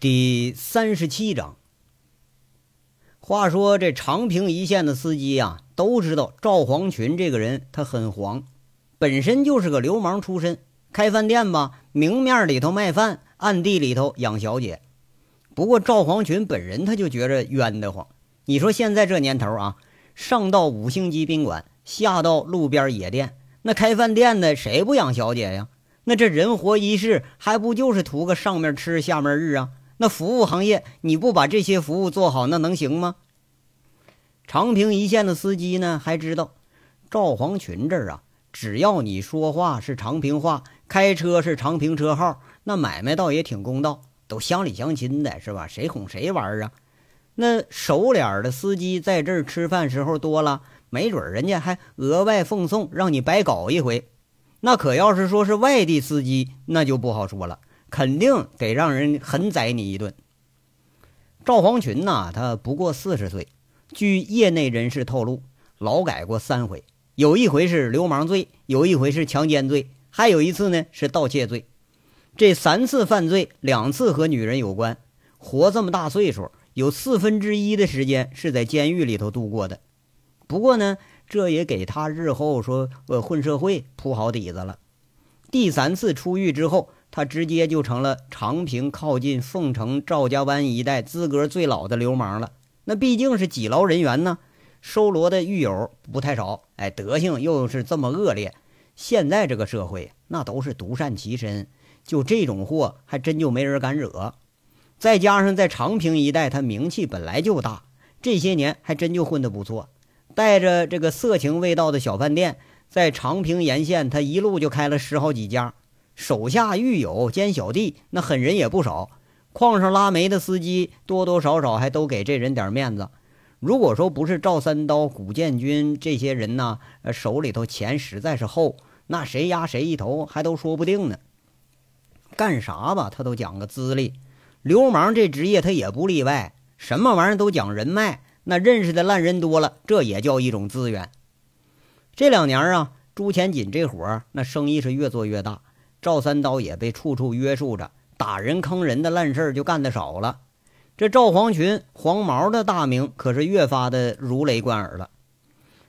第三十七章。话说这长平一线的司机呀，都知道赵黄群这个人，他很黄，本身就是个流氓出身。开饭店吧，明面里头卖饭，暗地里头养小姐。不过赵黄群本人他就觉着冤得慌。你说现在这年头啊，上到五星级宾馆，下到路边野店，那开饭店的谁不养小姐呀？那这人活一世，还不就是图个上面吃下面日啊？那服务行业，你不把这些服务做好，那能行吗？长平一线的司机呢，还知道赵黄群这儿啊，只要你说话是长平话，开车是长平车号，那买卖倒也挺公道，都乡里乡亲的，是吧？谁哄谁玩啊？那熟脸的司机在这儿吃饭时候多了，没准人家还额外奉送，让你白搞一回。那可要是说是外地司机，那就不好说了。肯定得让人狠宰你一顿。赵黄群呐，他不过四十岁，据业内人士透露，劳改过三回，有一回是流氓罪，有一回是强奸罪，还有一次呢是盗窃罪。这三次犯罪，两次和女人有关。活这么大岁数，有四分之一的时间是在监狱里头度过的。不过呢，这也给他日后说呃混社会铺好底子了。第三次出狱之后。他直接就成了长平靠近凤城赵家湾一带资格最老的流氓了。那毕竟是几劳人员呢，收罗的狱友不太少。哎，德行又是这么恶劣，现在这个社会那都是独善其身，就这种货还真就没人敢惹。再加上在长平一带，他名气本来就大，这些年还真就混得不错，带着这个色情味道的小饭店，在长平沿线他一路就开了十好几家。手下狱友兼小弟，那狠人也不少。矿上拉煤的司机，多多少少还都给这人点面子。如果说不是赵三刀、古建军这些人呢，手里头钱实在是厚，那谁压谁一头还都说不定呢。干啥吧，他都讲个资历。流氓这职业他也不例外，什么玩意儿都讲人脉。那认识的烂人多了，这也叫一种资源。这两年啊，朱前锦这活那生意是越做越大。赵三刀也被处处约束着，打人坑人的烂事就干得少了。这赵黄群、黄毛的大名可是越发的如雷贯耳了。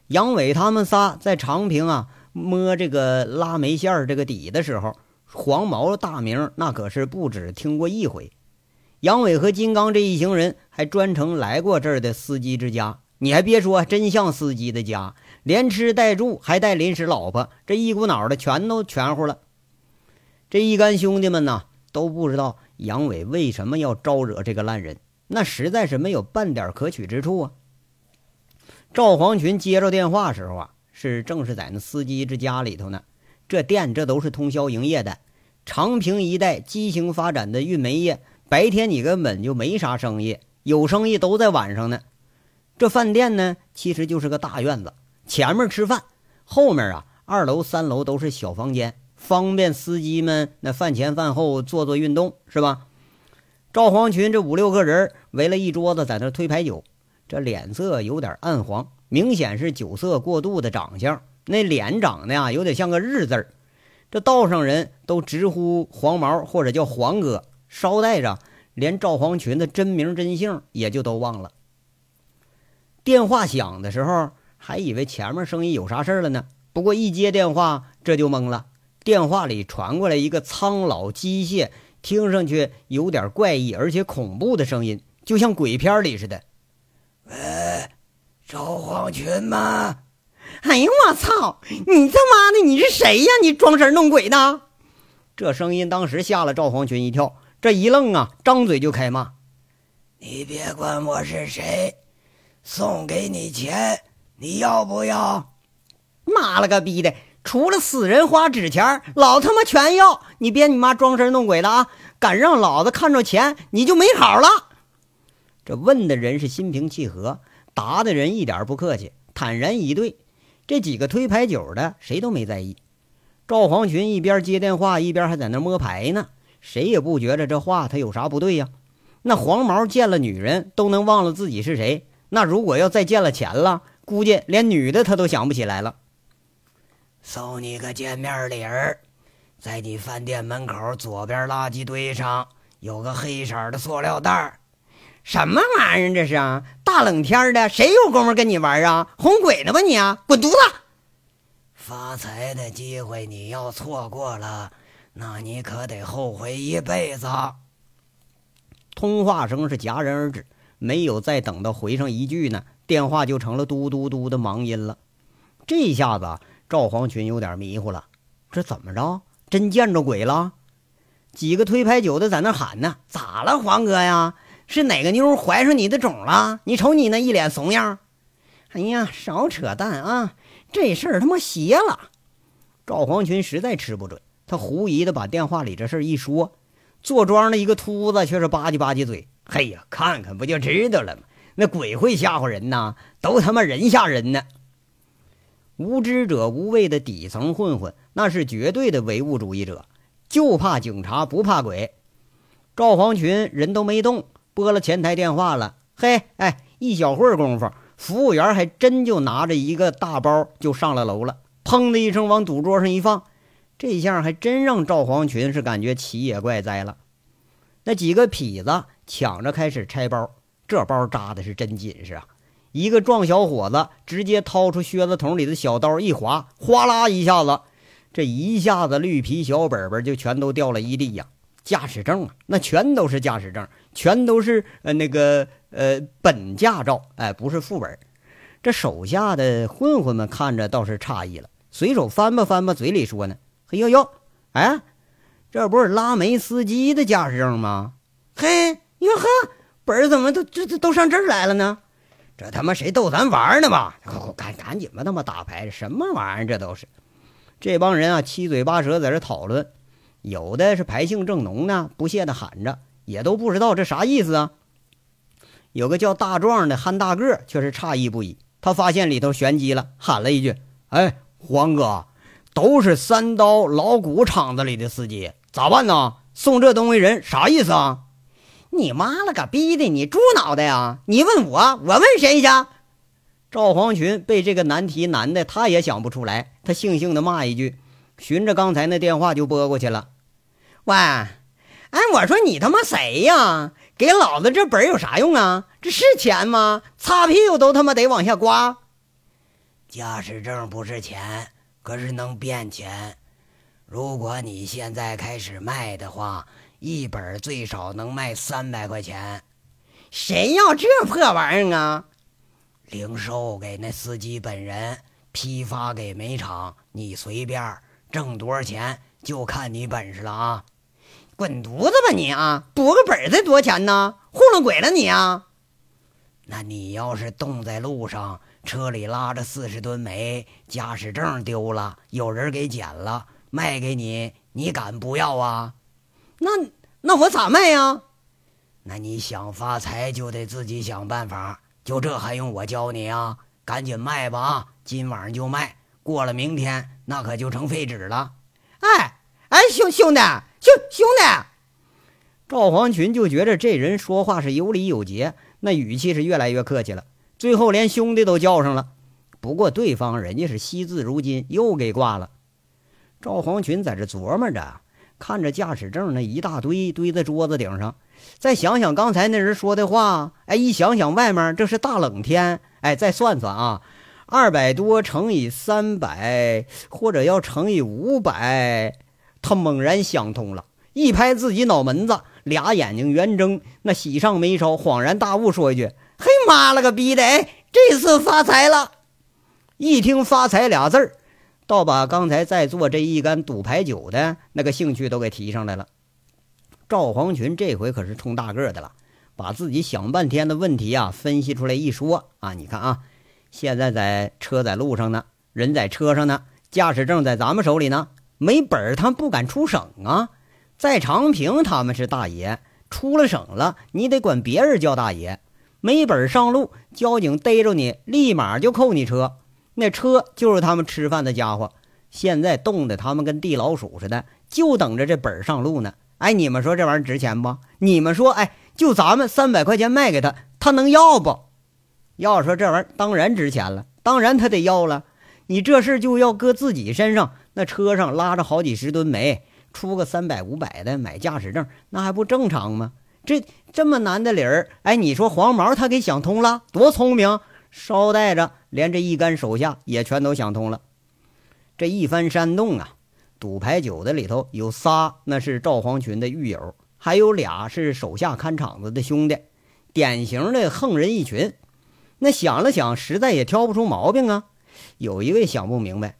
杨伟他们仨在长平啊摸这个拉煤线这个底的时候，黄毛大名那可是不止听过一回。杨伟和金刚这一行人还专程来过这儿的司机之家，你还别说，真像司机的家，连吃带住，还带临时老婆，这一股脑的全都全乎了。这一干兄弟们呢，都不知道杨伟为什么要招惹这个烂人，那实在是没有半点可取之处啊。赵黄群接着电话时候啊，是正是在那司机之家里头呢。这店这都是通宵营业的，长平一带畸形发展的运煤业，白天你根本就没啥生意，有生意都在晚上呢。这饭店呢，其实就是个大院子，前面吃饭，后面啊，二楼三楼都是小房间。方便司机们那饭前饭后做做运动是吧？赵黄群这五六个人围了一桌子在那推牌九，这脸色有点暗黄，明显是酒色过度的长相。那脸长得呀，有点像个日字儿。这道上人都直呼黄毛或者叫黄哥，捎带着连赵黄群的真名真姓也就都忘了。电话响的时候，还以为前面生意有啥事了呢，不过一接电话这就懵了。电话里传过来一个苍老、机械，听上去有点怪异而且恐怖的声音，就像鬼片里似的。喂，赵黄群吗？哎呦我操！你他妈的你是谁呀？你装神弄鬼的！这声音当时吓了赵黄群一跳，这一愣啊，张嘴就开骂：“你别管我是谁，送给你钱，你要不要？妈了个逼的！”除了死人花纸钱，老他妈全要！你别你妈装神弄鬼的啊！敢让老子看着钱，你就没好了。这问的人是心平气和，答的人一点不客气，坦然以对。这几个推牌九的谁都没在意。赵黄群一边接电话，一边还在那摸牌呢。谁也不觉着这话他有啥不对呀。那黄毛见了女人都能忘了自己是谁，那如果要再见了钱了，估计连女的他都想不起来了。送你个见面礼儿，在你饭店门口左边垃圾堆上有个黑色的塑料袋儿。什么玩意儿？这是啊！大冷天的，谁有功夫跟你玩啊？哄鬼呢吧你啊！滚犊子！发财的机会你要错过了，那你可得后悔一辈子。通话声是戛然而止，没有再等到回上一句呢，电话就成了嘟嘟嘟的忙音了。这下子赵黄群有点迷糊了，这怎么着？真见着鬼了？几个推牌九的在那喊呢：“咋了，黄哥呀？”是哪个妞怀上你的种了？你瞅你那一脸怂样！哎呀，少扯淡啊！这事儿他妈邪了！赵黄群实在吃不准，他狐疑的把电话里这事儿一说，坐庄的一个秃子却是吧唧吧唧嘴：“嘿呀，看看不就知道了吗？那鬼会吓唬人呐，都他妈人吓人呢！无知者无畏的底层混混，那是绝对的唯物主义者，就怕警察不怕鬼。赵黄群人都没动。拨了前台电话了，嘿，哎，一小会儿功夫，服务员还真就拿着一个大包就上了楼了，砰的一声往赌桌上一放，这下还真让赵黄群是感觉奇也怪哉了。那几个痞子抢着开始拆包，这包扎的是真紧实啊！一个壮小伙子直接掏出靴子筒里的小刀一划，哗啦一下子，这一下子绿皮小本本就全都掉了一地呀。驾驶证啊，那全都是驾驶证，全都是呃那个呃本驾照，哎，不是副本。这手下的混混们看着倒是诧异了，随手翻吧翻吧，嘴里说呢：“嘿呦呦，哎，这不是拉煤司机的驾驶证吗？嘿哟呵，本怎么都这这都上这儿来了呢？这他妈谁逗咱玩呢吧？赶赶紧吧，他妈打牌，什么玩意儿？这都是这帮人啊，七嘴八舌在这讨论。”有的是牌性正浓呢，不屑的喊着，也都不知道这啥意思啊。有个叫大壮的憨大个却是诧异不已，他发现里头玄机了，喊了一句：“哎，黄哥，都是三刀老谷厂子里的司机，咋办呢？送这东西人啥意思啊？”你妈了个逼的，你猪脑袋呀！你问我，我问谁去？赵黄群被这个难题难的，他也想不出来，他悻悻的骂一句。循着刚才那电话就拨过去了。喂，哎，我说你他妈谁呀？给老子这本有啥用啊？这是钱吗？擦屁股都他妈得往下刮。驾驶证不是钱，可是能变钱。如果你现在开始卖的话，一本最少能卖三百块钱。谁要这破玩意儿啊？零售给那司机本人，批发给煤厂，你随便。挣多少钱就看你本事了啊！滚犊子吧你啊！补个本才多钱呢？糊弄鬼了你啊！那你要是冻在路上，车里拉着四十吨煤，驾驶证丢了，有人给捡了，卖给你，你敢不要啊？那那我咋卖呀？那你想发财就得自己想办法，就这还用我教你啊？赶紧卖吧啊！今晚上就卖。过了明天，那可就成废纸了。哎哎，兄兄弟，兄兄弟，赵黄群就觉着这人说话是有理有节，那语气是越来越客气了，最后连兄弟都叫上了。不过对方人家是惜字如金，又给挂了。赵黄群在这琢磨着，看着驾驶证那一大堆堆在桌子顶上，再想想刚才那人说的话，哎，一想想外面这是大冷天，哎，再算算啊。二百多乘以三百，或者要乘以五百，他猛然想通了，一拍自己脑门子，俩眼睛圆睁，那喜上眉梢，恍然大悟，说一句：“嘿妈了个逼的！哎，这次发财了！”一听“发财”俩字儿，倒把刚才在做这一杆赌牌九的那个兴趣都给提上来了。赵黄群这回可是冲大个的了，把自己想半天的问题啊分析出来一说啊，你看啊。现在在车在路上呢，人在车上呢，驾驶证在咱们手里呢。没本儿，他不敢出省啊。在长平，他们是大爷，出了省了，你得管别人叫大爷。没本儿上路，交警逮着你，立马就扣你车。那车就是他们吃饭的家伙。现在冻得他们跟地老鼠似的，就等着这本上路呢。哎，你们说这玩意儿值钱不？你们说，哎，就咱们三百块钱卖给他，他能要不？要说这玩意儿当然值钱了，当然他得要了。你这事就要搁自己身上，那车上拉着好几十吨煤，出个三百五百的买驾驶证，那还不正常吗？这这么难的理儿，哎，你说黄毛他给想通了，多聪明！捎带着连这一干手下也全都想通了。这一番煽动啊，赌牌九的里头有仨，那是赵黄群的狱友，还有俩是手下看场子的兄弟，典型的横人一群。那想了想，实在也挑不出毛病啊。有一位想不明白，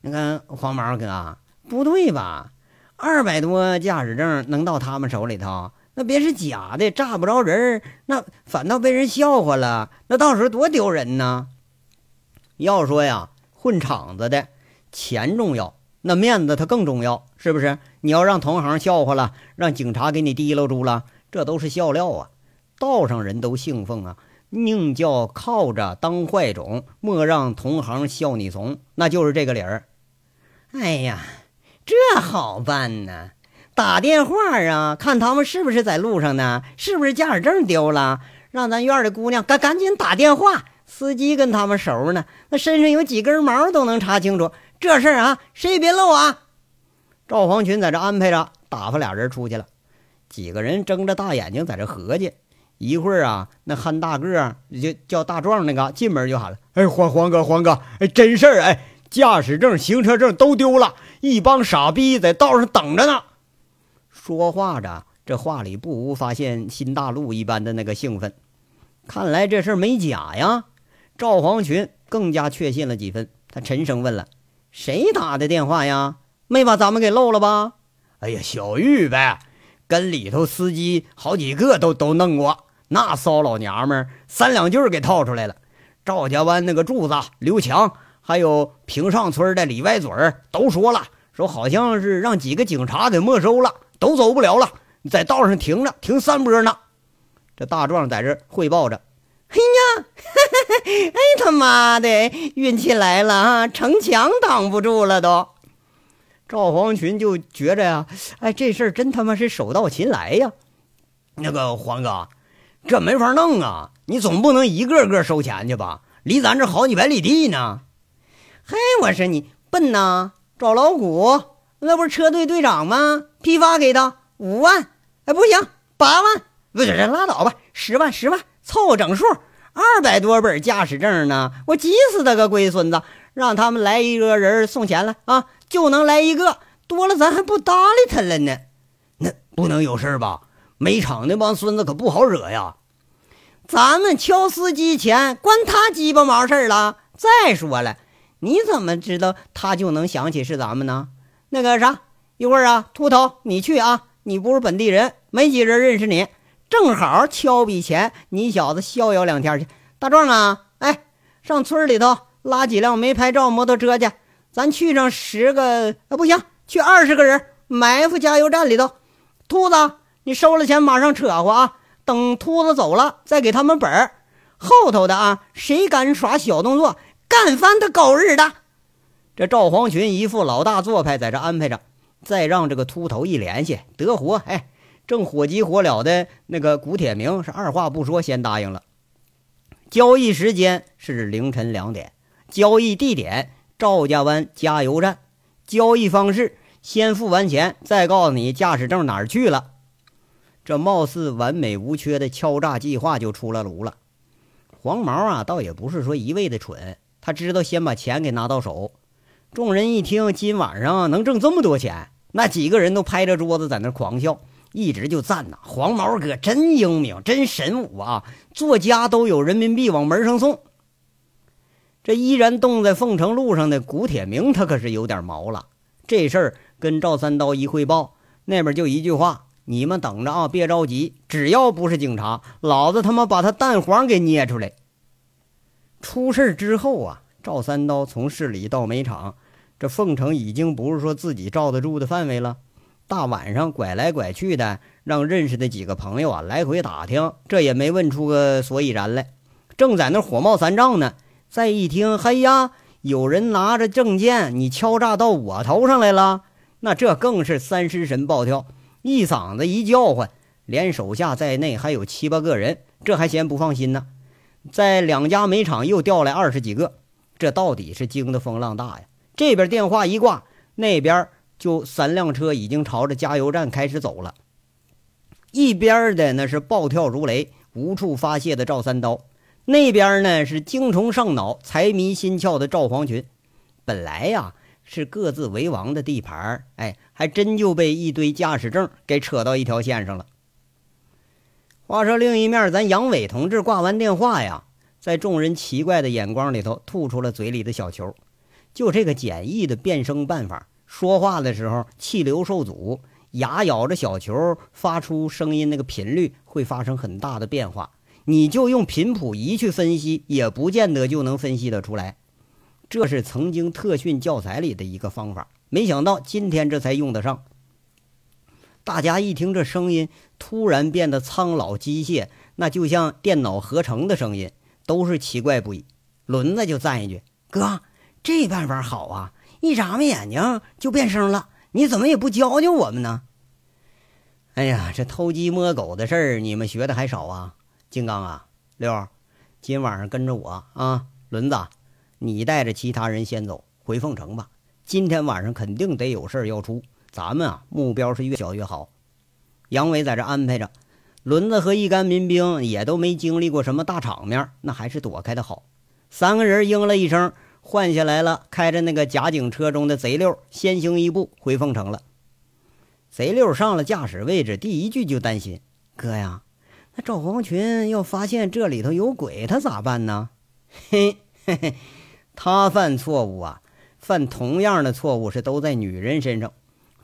那个黄毛哥，不对吧？二百多驾驶证能到他们手里头？那别是假的，炸不着人那反倒被人笑话了，那到时候多丢人呢！要说呀，混场子的钱重要，那面子它更重要，是不是？你要让同行笑话了，让警察给你提溜住了，这都是笑料啊！道上人都信奉啊，宁叫靠着当坏种，莫让同行笑你怂，那就是这个理儿。哎呀，这好办呢。打电话啊，看他们是不是在路上呢？是不是驾驶证丢了？让咱院的姑娘赶赶紧打电话。司机跟他们熟呢，那身上有几根毛都能查清楚。这事儿啊，谁也别漏啊！赵黄群在这安排着，打发俩人出去了。几个人睁着大眼睛在这合计。一会儿啊，那憨大个就叫大壮那个进门就喊了：“哎，黄黄哥，黄哥，哎，真事儿哎，驾驶证、行车证都丢了，一帮傻逼在道上等着呢。”说话着，这话里不无发现新大陆一般的那个兴奋。看来这事儿没假呀！赵黄群更加确信了几分。他沉声问了：“谁打的电话呀？没把咱们给漏了吧？”“哎呀，小玉呗，跟里头司机好几个都都弄过。那骚老娘们三两句给套出来了。赵家湾那个柱子刘强，还有平上村的李歪嘴都说了，说好像是让几个警察给没收了。”都走不了了，在道上停着，停三波呢。这大壮在这汇报着：“ 哎呀，哎他妈的，运气来了啊！城墙挡不住了都。”赵黄群就觉着呀，哎，这事儿真他妈是手到擒来呀。那个黄哥，这没法弄啊！你总不能一个个收钱去吧？离咱这好几百里地呢。嘿，我说你笨呐，找老谷。那不是车队队长吗？批发给他五万，哎，不行，八万，不是，拉倒吧，十万，十万，凑整数。二百多本驾驶证呢，我急死他个龟孙子！让他们来一个人送钱来啊，就能来一个，多了咱还不搭理他了呢。那不能有事吧？煤厂那帮孙子可不好惹呀。咱们敲司机钱，关他鸡巴毛事了。再说了，你怎么知道他就能想起是咱们呢？那个啥，一会儿啊，秃头，你去啊，你不是本地人，没几人认识你，正好敲笔钱，你小子逍遥两天去。大壮啊，哎，上村里头拉几辆没牌照摩托车去，咱去上十个，啊，不行，去二十个人埋伏加油站里头。秃子，你收了钱马上扯呼啊，等秃子走了再给他们本儿。后头的啊，谁敢耍小动作，干翻他狗日的！这赵黄群一副老大做派，在这安排着，再让这个秃头一联系得活。哎，正火急火燎的那个古铁明是二话不说先答应了。交易时间是凌晨两点，交易地点赵家湾加油站，交易方式先付完钱，再告诉你驾驶证哪儿去了。这貌似完美无缺的敲诈计划就出了炉了。黄毛啊，倒也不是说一味的蠢，他知道先把钱给拿到手。众人一听今晚上能挣这么多钱，那几个人都拍着桌子在那狂笑，一直就赞呐：“黄毛哥真英明，真神武啊！做家都有人民币往门上送。”这依然冻在凤城路上的古铁明，他可是有点毛了。这事儿跟赵三刀一汇报，那边就一句话：“你们等着啊，别着急，只要不是警察，老子他妈把他蛋黄给捏出来。”出事之后啊，赵三刀从市里到煤厂。这凤城已经不是说自己罩得住的范围了，大晚上拐来拐去的，让认识的几个朋友啊来回打听，这也没问出个所以然来。正在那火冒三丈呢，再一听，嘿呀，有人拿着证件，你敲诈到我头上来了，那这更是三尸神暴跳，一嗓子一叫唤，连手下在内还有七八个人，这还嫌不放心呢，在两家煤厂又调来二十几个，这到底是惊得风浪大呀！这边电话一挂，那边就三辆车已经朝着加油站开始走了。一边的那是暴跳如雷、无处发泄的赵三刀，那边呢是精虫上脑、财迷心窍的赵黄群。本来呀是各自为王的地盘，哎，还真就被一堆驾驶证给扯到一条线上了。话说另一面，咱杨伟同志挂完电话呀，在众人奇怪的眼光里头，吐出了嘴里的小球。就这个简易的变声办法。说话的时候气流受阻，牙咬着小球发出声音，那个频率会发生很大的变化。你就用频谱仪去分析，也不见得就能分析得出来。这是曾经特训教材里的一个方法，没想到今天这才用得上。大家一听这声音突然变得苍老机械，那就像电脑合成的声音，都是奇怪不已。轮子就赞一句：“哥，这办法好啊！”一眨巴眼睛就变声了，你怎么也不教教我们呢？哎呀，这偷鸡摸狗的事儿，你们学的还少啊！金刚啊，六，今晚上跟着我啊！轮子，你带着其他人先走回凤城吧。今天晚上肯定得有事儿要出，咱们啊目标是越小越好。杨伟在这安排着，轮子和一干民兵也都没经历过什么大场面，那还是躲开的好。三个人应了一声。换下来了，开着那个假警车中的贼六先行一步回凤城了。贼六上了驾驶位置，第一句就担心：“哥呀，那赵黄群要发现这里头有鬼，他咋办呢？”嘿嘿嘿，他犯错误啊，犯同样的错误是都在女人身上。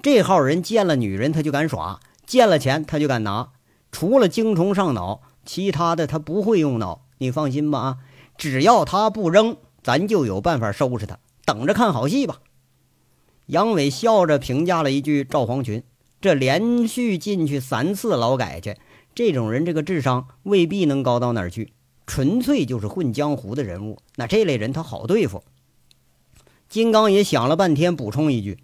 这号人见了女人他就敢耍，见了钱他就敢拿。除了精虫上脑，其他的他不会用脑。你放心吧啊，只要他不扔。咱就有办法收拾他，等着看好戏吧。杨伟笑着评价了一句：“赵黄群，这连续进去三次劳改去，这种人这个智商未必能高到哪儿去，纯粹就是混江湖的人物。那这类人他好对付。”金刚也想了半天，补充一句：“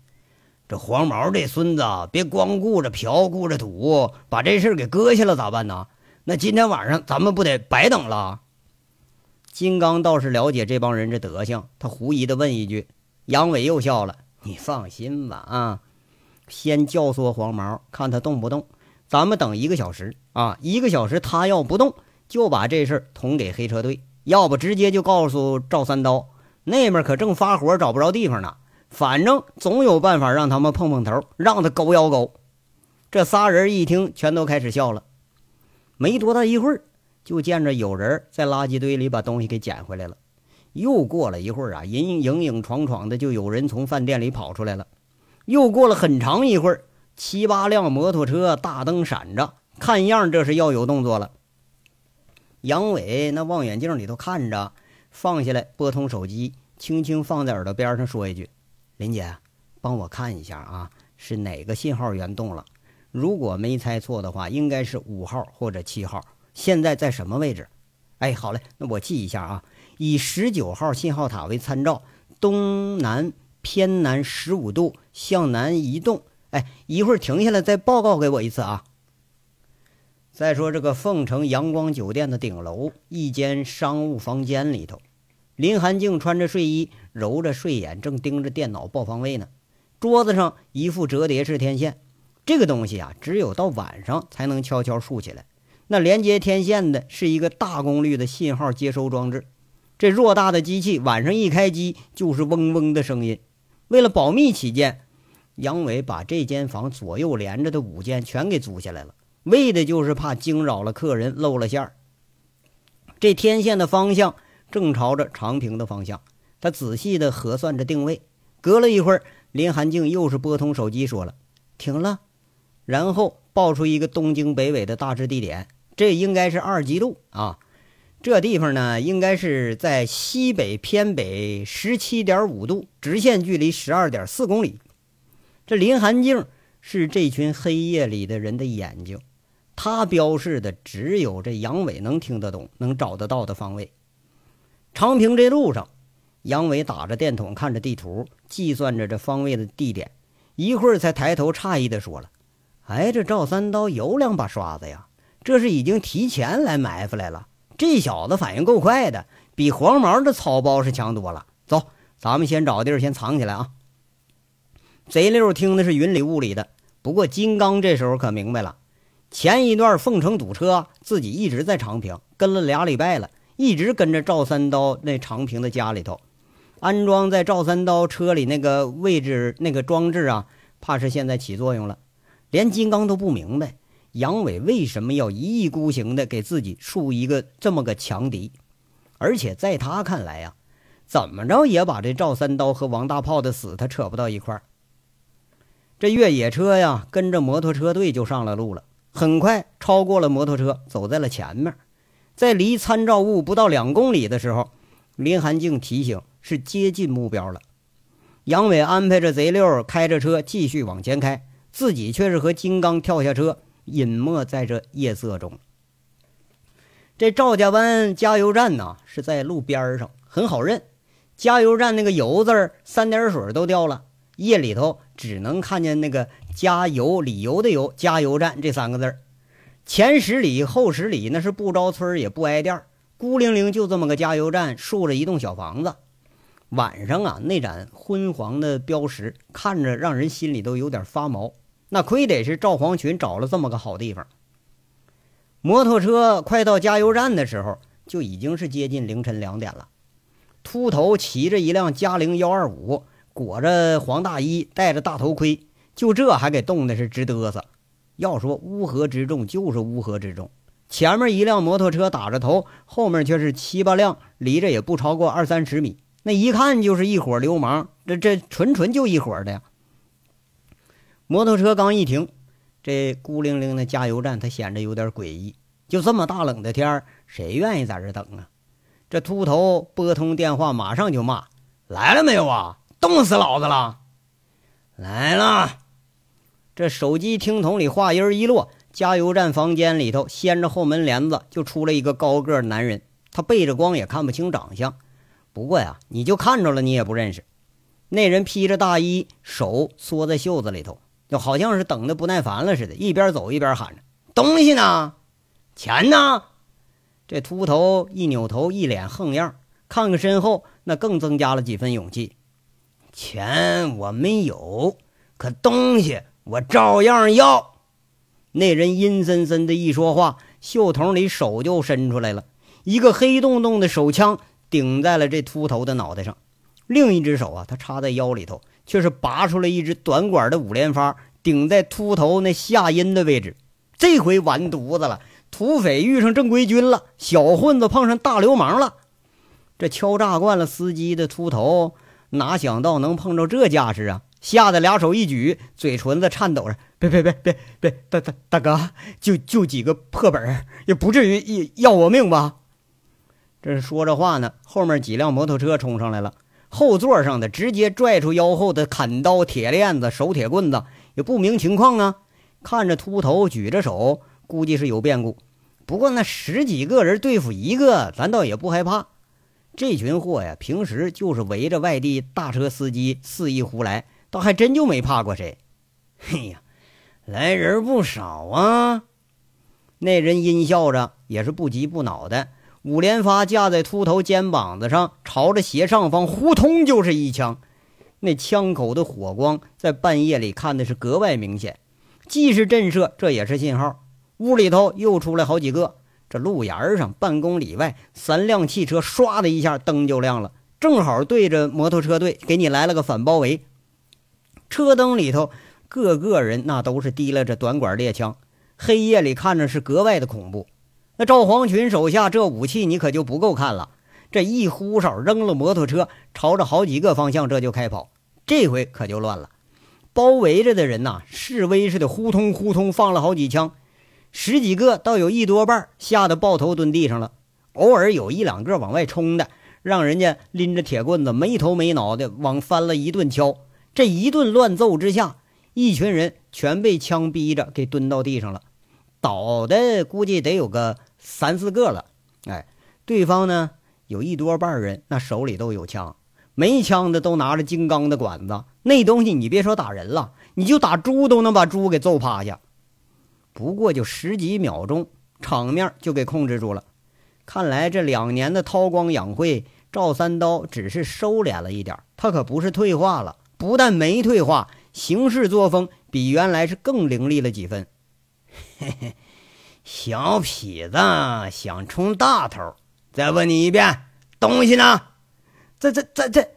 这黄毛这孙子，别光顾着嫖，顾着赌，把这事给搁下了咋办呢？那今天晚上咱们不得白等了？”金刚倒是了解这帮人这德行，他狐疑的问一句：“杨伟又笑了，你放心吧，啊，先教唆黄毛，看他动不动。咱们等一个小时啊，一个小时他要不动，就把这事捅给黑车队；要不直接就告诉赵三刀，那面可正发火，找不着地方呢。反正总有办法让他们碰碰头，让他狗咬狗。”这仨人一听，全都开始笑了。没多大一会儿。就见着有人在垃圾堆里把东西给捡回来了。又过了一会儿啊，影影影闯闯的就有人从饭店里跑出来了。又过了很长一会儿，七八辆摩托车大灯闪着，看样这是要有动作了。杨伟那望远镜里头看着，放下来拨通手机，轻轻放在耳朵边上说一句：“林姐，帮我看一下啊，是哪个信号源动了？如果没猜错的话，应该是五号或者七号。”现在在什么位置？哎，好嘞，那我记一下啊。以十九号信号塔为参照，东南偏南十五度，向南移动。哎，一会儿停下来再报告给我一次啊。再说这个凤城阳光酒店的顶楼一间商务房间里头，林寒静穿着睡衣，揉着睡眼，正盯着电脑报方位呢。桌子上一副折叠式天线，这个东西啊，只有到晚上才能悄悄竖起来。那连接天线的是一个大功率的信号接收装置，这偌大的机器晚上一开机就是嗡嗡的声音。为了保密起见，杨伟把这间房左右连着的五间全给租下来了，为的就是怕惊扰了客人露了馅儿。这天线的方向正朝着长平的方向，他仔细的核算着定位。隔了一会儿，林寒静又是拨通手机说了：“停了。”然后报出一个东京北纬的大致地点。这应该是二极度啊，这地方呢，应该是在西北偏北十七点五度，直线距离十二点四公里。这林寒静是这群黑夜里的人的眼睛，他标示的只有这杨伟能听得懂、能找得到的方位。长平这路上，杨伟打着电筒，看着地图，计算着这方位的地点，一会儿才抬头诧异的说了：“哎，这赵三刀有两把刷子呀！”这是已经提前来埋伏来了，这小子反应够快的，比黄毛的草包是强多了。走，咱们先找地儿先藏起来啊！贼六听的是云里雾里的。不过金刚这时候可明白了，前一段凤城堵车，自己一直在长平跟了俩礼拜了，一直跟着赵三刀那长平的家里头，安装在赵三刀车里那个位置那个装置啊，怕是现在起作用了。连金刚都不明白杨伟为什么要一意孤行的给自己树一个这么个强敌，而且在他看来呀，怎么着也把这赵三刀和王大炮的死他扯不到一块儿。这越野车呀，跟着摩托车队就上了路了，很快超过了摩托车，走在了前面。在离参照物不到两公里的时候，林寒静提醒是接近目标了。杨伟安排着贼六开着车继续往前开，自己却是和金刚跳下车，隐没在这夜色中。这赵家湾加油站呢，是在路边上，很好认。加油站那个“油”字，三点水都掉了。夜里头只能看见那个“加油”理由的“油”加油站这三个字，前十里后十里那是不着村也不挨店孤零零就这么个加油站，竖着一栋小房子。晚上啊，那盏昏黄的标识看着让人心里都有点发毛。那亏得是赵黄群找了这么个好地方。摩托车快到加油站的时候，就已经是接近凌晨两点了。秃头骑着一辆嘉陵幺二五。裹着黄大衣，戴着大头盔，就这还给冻的是直嘚瑟。要说乌合之众，就是乌合之众。前面一辆摩托车打着头，后面却是七八辆，离着也不超过二三十米。那一看就是一伙流氓，这这纯纯就一伙的呀。摩托车刚一停，这孤零零的加油站，它显得有点诡异。就这么大冷的天儿，谁愿意在这等啊？这秃头拨通电话，马上就骂：“来了没有啊？”冻死老子了！来了，这手机听筒里话音一落，加油站房间里头掀着后门帘子，就出来一个高个男人。他背着光，也看不清长相。不过呀，你就看着了，你也不认识。那人披着大衣，手缩在袖子里头，就好像是等的不耐烦了似的，一边走一边喊着：“东西呢？钱呢？”这秃头一扭头，一脸横样，看看身后，那更增加了几分勇气。钱我没有，可东西我照样要。那人阴森森的一说话，袖筒里手就伸出来了，一个黑洞洞的手枪顶在了这秃头的脑袋上，另一只手啊，他插在腰里头，却是拔出来一支短管的五连发，顶在秃头那下阴的位置。这回完犊子了，土匪遇上正规军了，小混子碰上大流氓了。这敲诈惯了司机的秃头。哪想到能碰着这架势啊！吓得俩手一举，嘴唇子颤抖着：“别别别别别，大大大哥，就就几个破本也不至于要我命吧？”这是说着话呢，后面几辆摩托车冲上来了，后座上的直接拽出腰后的砍刀、铁链子、手铁棍子，也不明情况啊。看着秃头举着手，估计是有变故。不过那十几个人对付一个，咱倒也不害怕。这群货呀，平时就是围着外地大车司机肆意胡来，倒还真就没怕过谁。嘿呀，来人不少啊！那人阴笑着，也是不急不恼的，五连发架在秃头肩膀子上，朝着斜上方呼通就是一枪。那枪口的火光在半夜里看的是格外明显，既是震慑，这也是信号。屋里头又出来好几个。这路沿上，半公里外，三辆汽车唰的一下灯就亮了，正好对着摩托车队给你来了个反包围。车灯里头，个个人那都是提拉着短管猎枪，黑夜里看着是格外的恐怖。那赵黄群手下这武器你可就不够看了，这一呼哨扔了摩托车，朝着好几个方向这就开跑。这回可就乱了，包围着的人呐，示威似的呼通呼通放了好几枪。十几个，倒有一多半吓得抱头蹲地上了。偶尔有一两个往外冲的，让人家拎着铁棍子没头没脑的往翻了一顿敲。这一顿乱揍之下，一群人全被枪逼着给蹲到地上了，倒的估计得有个三四个了。哎，对方呢有一多半人那手里都有枪，没枪的都拿着金刚的管子，那东西你别说打人了，你就打猪都能把猪给揍趴下。不过就十几秒钟，场面就给控制住了。看来这两年的韬光养晦，赵三刀只是收敛了一点，他可不是退化了。不但没退化，行事作风比原来是更凌厉了几分。嘿嘿，小痞子想充大头，再问你一遍，东西呢？这这这这，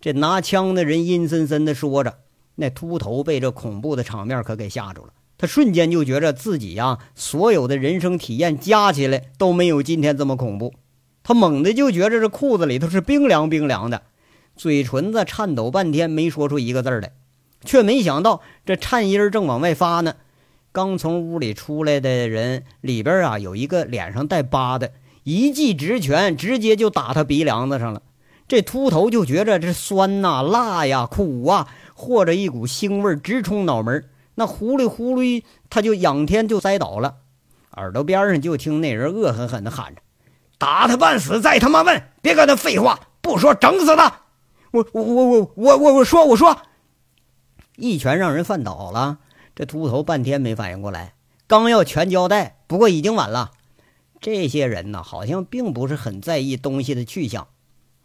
这拿枪的人阴森森的说着。那秃头被这恐怖的场面可给吓住了，他瞬间就觉着自己呀，所有的人生体验加起来都没有今天这么恐怖。他猛地就觉着这裤子里头是冰凉冰凉的，嘴唇子颤抖半天没说出一个字来，却没想到这颤音正往外发呢。刚从屋里出来的人里边啊，有一个脸上带疤的，一记直拳直接就打他鼻梁子上了。这秃头就觉着这酸呐、辣呀、苦啊。或者一股腥味直冲脑门，那呼噜呼噜，他就仰天就栽倒了。耳朵边上就听那人恶狠狠地喊着：“打他半死，再他妈问！别跟他废话，不说整死他！”我我我我我我我说我说，一拳让人犯倒了。这秃头半天没反应过来，刚要全交代，不过已经晚了。这些人呢，好像并不是很在意东西的去向。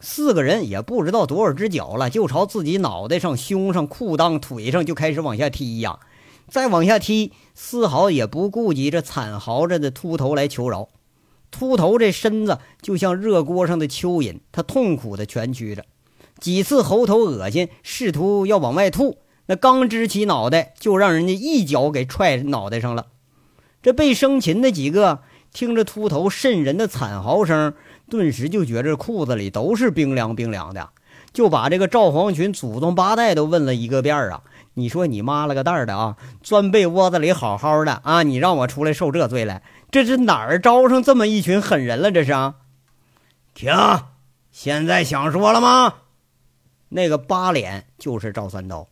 四个人也不知道多少只脚了，就朝自己脑袋上、胸上、裤裆、腿上就开始往下踢呀！再往下踢，丝毫也不顾及这惨嚎着的秃头来求饶。秃头这身子就像热锅上的蚯蚓，他痛苦的蜷曲着，几次喉头恶心，试图要往外吐，那刚支起脑袋，就让人家一脚给踹脑袋上了。这被生擒的几个听着秃头瘆人的惨嚎声。顿时就觉着裤子里都是冰凉冰凉的，就把这个赵黄群祖宗八代都问了一个遍啊！你说你妈了个蛋的啊！钻被窝子里好好的啊，你让我出来受这罪来，这是哪儿招上这么一群狠人了？这是啊！停！现在想说了吗？那个八脸就是赵三刀，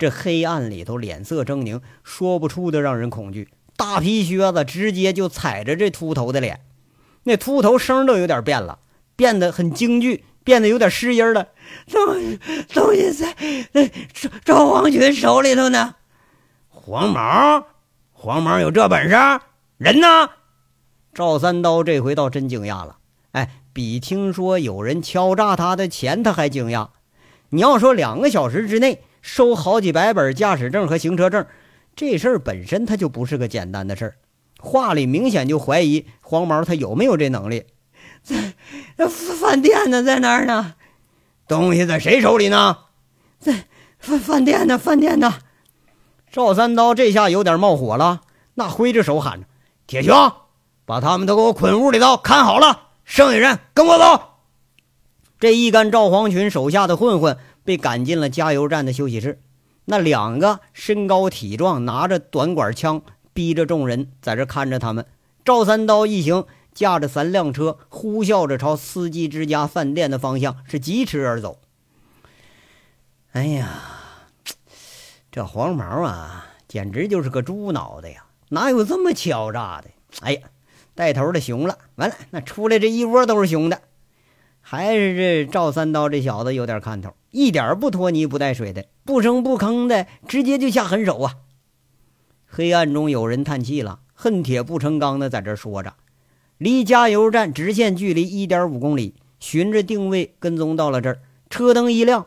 这黑暗里头脸色狰狞，说不出的让人恐惧。大皮靴子直接就踩着这秃头的脸。那秃头声都有点变了，变得很惊惧，变得有点失音了。东东西在那赵赵黄群手里头呢。黄毛，黄毛有这本事？人呢？赵三刀这回倒真惊讶了。哎，比听说有人敲诈他的钱他还惊讶。你要说两个小时之内收好几百本驾驶证和行车证，这事儿本身它就不是个简单的事儿。话里明显就怀疑黄毛他有没有这能力，在饭店呢，在那儿呢，东西在谁手里呢？在饭饭店呢，饭店呢。赵三刀这下有点冒火了，那挥着手喊着：“铁雄，把他们都给我捆屋里头看好了，剩下人跟我走。”这一干赵黄群手下的混混被赶进了加油站的休息室，那两个身高体壮，拿着短管枪。逼着众人在这看着他们，赵三刀一行驾着三辆车，呼啸着朝司机之家饭店的方向是疾驰而走。哎呀，这黄毛啊，简直就是个猪脑袋呀！哪有这么敲诈的？哎呀，带头的熊了，完了，那出来这一窝都是熊的。还是这赵三刀这小子有点看头，一点不拖泥不带水的，不声不吭的，直接就下狠手啊！黑暗中有人叹气了，恨铁不成钢的在这说着。离加油站直线距离一点五公里，循着定位跟踪到了这儿。车灯一亮，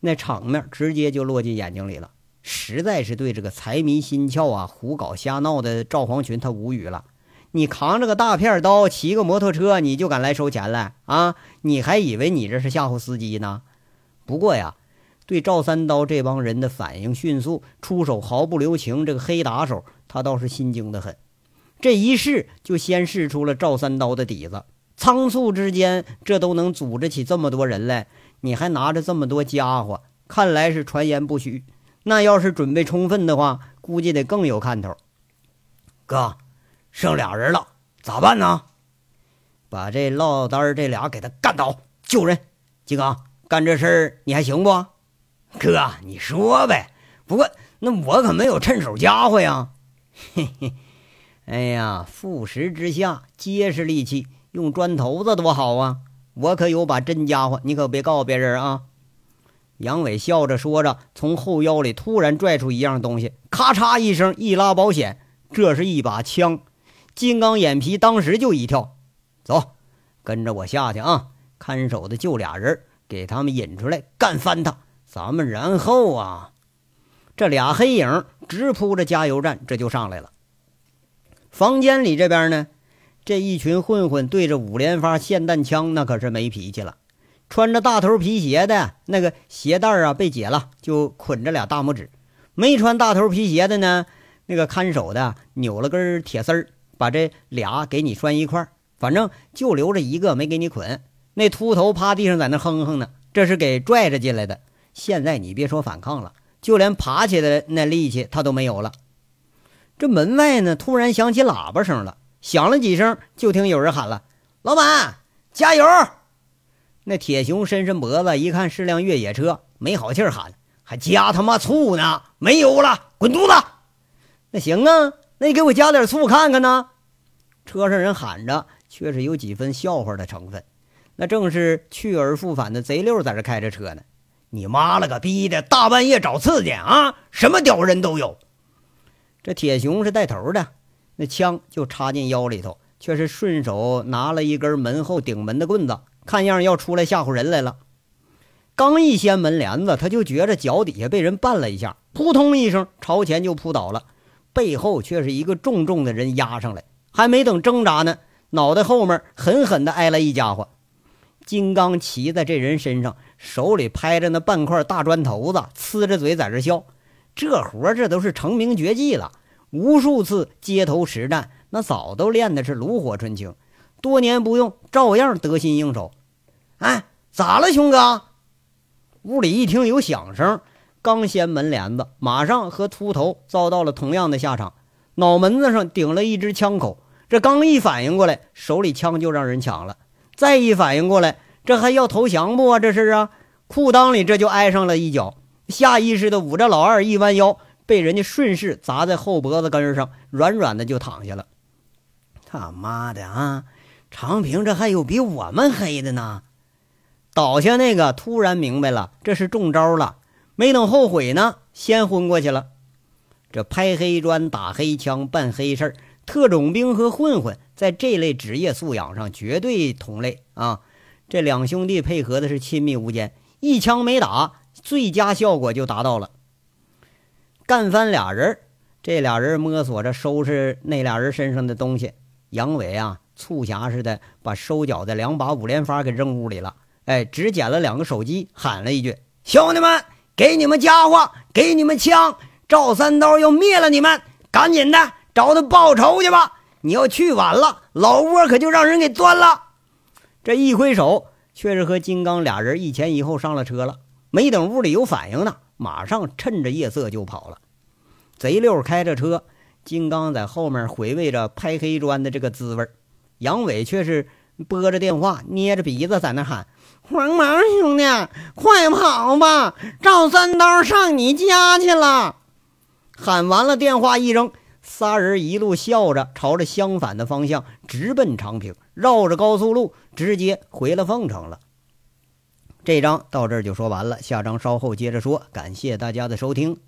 那场面直接就落进眼睛里了。实在是对这个财迷心窍啊、胡搞瞎闹的赵黄群他无语了。你扛着个大片刀，骑个摩托车，你就敢来收钱来啊？你还以为你这是吓唬司机呢？不过呀。对赵三刀这帮人的反应迅速，出手毫不留情，这个黑打手他倒是心惊的很。这一试就先试出了赵三刀的底子，仓促之间这都能组织起这么多人来，你还拿着这么多家伙，看来是传言不虚。那要是准备充分的话，估计得更有看头。哥，剩俩人了，咋办呢？把这落单这俩给他干倒，救人。金刚，干这事儿你还行不？哥，你说呗。不过那我可没有趁手家伙呀。嘿嘿，哎呀，负石之下皆是利器，用砖头子多好啊！我可有把真家伙，你可别告诉别人啊。杨伟笑着说着，从后腰里突然拽出一样东西，咔嚓一声，一拉保险，这是一把枪。金刚眼皮当时就一跳，走，跟着我下去啊！看守的就俩人，给他们引出来，干翻他！咱们然后啊，这俩黑影直扑着加油站，这就上来了。房间里这边呢，这一群混混对着五连发霰弹枪，那可是没脾气了。穿着大头皮鞋的那个鞋带啊被解了，就捆着俩大拇指；没穿大头皮鞋的呢，那个看守的扭了根铁丝儿，把这俩给你拴一块儿。反正就留着一个没给你捆。那秃头趴地上在那哼哼呢，这是给拽着进来的。现在你别说反抗了，就连爬起来那力气他都没有了。这门外呢，突然响起喇叭声了，响了几声，就听有人喊了：“老板，加油！”那铁熊伸伸脖子，一看是辆越野车，没好气喊：“还加他妈醋呢？没油了，滚犊子！”那行啊，那你给我加点醋看看呢？车上人喊着，却是有几分笑话的成分。那正是去而复返的贼六在这开着车呢。你妈了个逼的，大半夜找刺激啊！什么屌人都有。这铁熊是带头的，那枪就插进腰里头，却是顺手拿了一根门后顶门的棍子，看样要出来吓唬人来了。刚一掀门帘子，他就觉着脚底下被人绊了一下，扑通一声朝前就扑倒了，背后却是一个重重的人压上来，还没等挣扎呢，脑袋后面狠狠地挨了一家伙。金刚骑在这人身上，手里拍着那半块大砖头子，呲着嘴在这笑。这活这都是成名绝技了，无数次街头实战，那早都练的是炉火纯青，多年不用，照样得心应手。哎，咋了，熊哥？屋里一听有响声，刚掀门帘子，马上和秃头遭到了同样的下场，脑门子上顶了一支枪口。这刚一反应过来，手里枪就让人抢了。再一反应过来，这还要投降不啊？这是啊，裤裆里这就挨上了一脚，下意识的捂着老二，一弯腰，被人家顺势砸在后脖子根上，软软的就躺下了。他妈的啊！长平这还有比我们黑的呢！倒下那个突然明白了，这是中招了，没等后悔呢，先昏过去了。这拍黑砖、打黑枪、办黑事儿。特种兵和混混在这类职业素养上绝对同类啊！这两兄弟配合的是亲密无间，一枪没打，最佳效果就达到了。干翻俩人，这俩人摸索着收拾那俩人身上的东西。杨伟啊，促狭似的把收缴的两把五连发给扔屋里了。哎，只捡了两个手机，喊了一句：“兄弟们，给你们家伙，给你们枪，赵三刀要灭了你们，赶紧的！”找他报仇去吧！你要去晚了，老窝可就让人给端了。这一挥手，却是和金刚俩人一前一后上了车了。没等屋里有反应呢，马上趁着夜色就跑了。贼六开着车，金刚在后面回味着拍黑砖的这个滋味杨伟却是拨着电话，捏着鼻子在那喊：“黄毛兄弟，快跑吧！赵三刀上你家去了！”喊完了，电话一扔。仨人一路笑着，朝着相反的方向直奔长平，绕着高速路直接回了凤城了。这章到这儿就说完了，下章稍后接着说。感谢大家的收听。